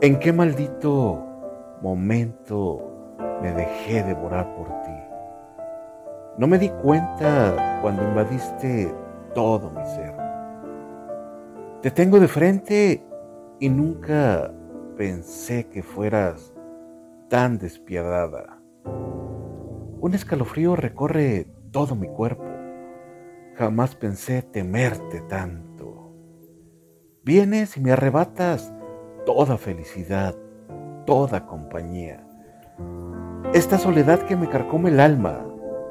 ¿En qué maldito momento me dejé devorar por ti? No me di cuenta cuando invadiste todo mi ser. Te tengo de frente y nunca pensé que fueras tan despiadada. Un escalofrío recorre todo mi cuerpo. Jamás pensé temerte tanto. Vienes y me arrebatas toda felicidad, toda compañía. Esta soledad que me carcome el alma,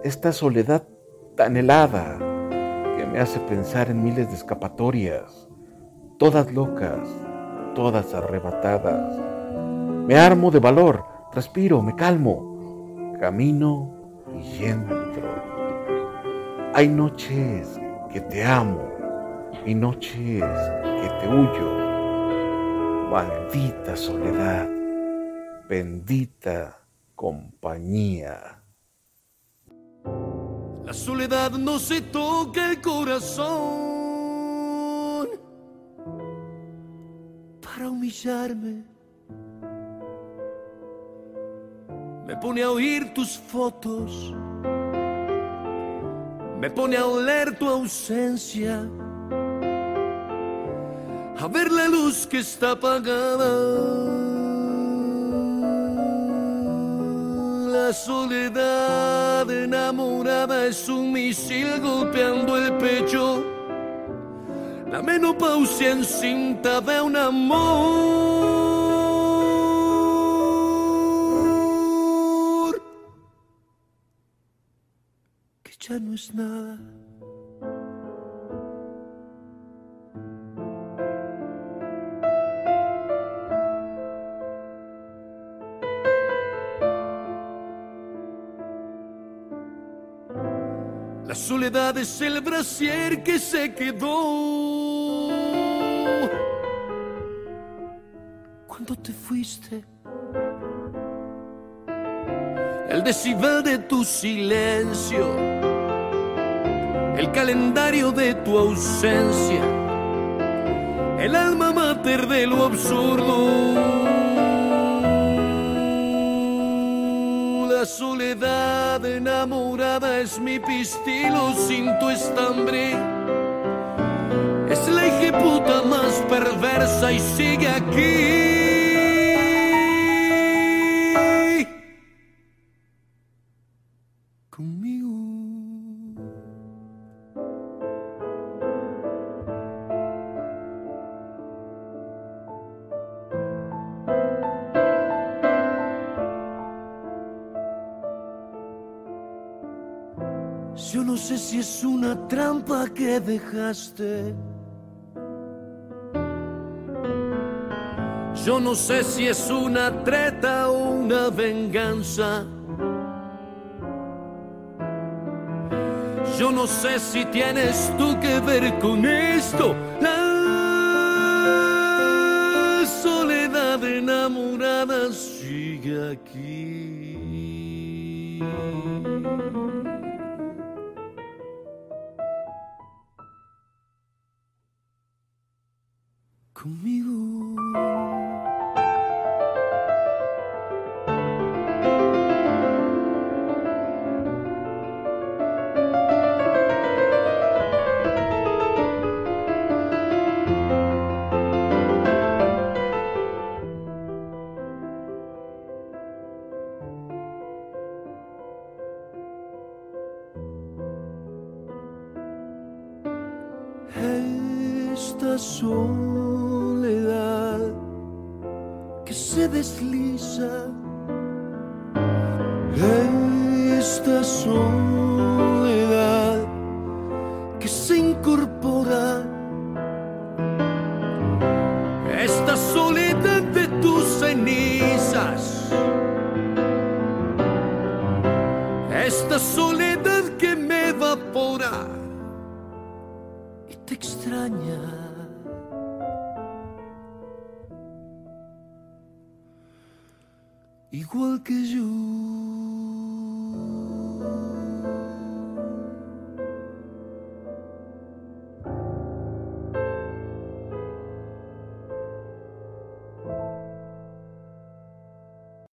esta soledad tan helada que me hace pensar en miles de escapatorias, todas locas, todas arrebatadas. Me armo de valor, respiro, me calmo, camino y entro. Hay noches que te amo y noches que te huyo Maldita soledad, bendita compañía. La soledad no se toca el corazón para humillarme. Me pone a oír tus fotos, me pone a oler tu ausencia a ver la luz que está apagada. La soledad enamorada es un misil golpeando el pecho. La menopausia encinta de un amor que ya no es nada. Soledad es el brasier que se quedó cuando te fuiste. El decibel de tu silencio, el calendario de tu ausencia, el alma mater de lo absurdo. Es mi pistilo sin tu estambre. Es la ejecuta más perversa y sigue aquí. Conmigo. No sé si es una trampa que dejaste. Yo no sé si es una treta o una venganza. Yo no sé si tienes tú que ver con esto. La soledad enamorada sigue aquí. Conmigo. Esta soledad que se desliza. Esta soledad que se incorpora. Esta soledad de tus cenizas. Esta soledad que me evapora y te extraña. igual que yo.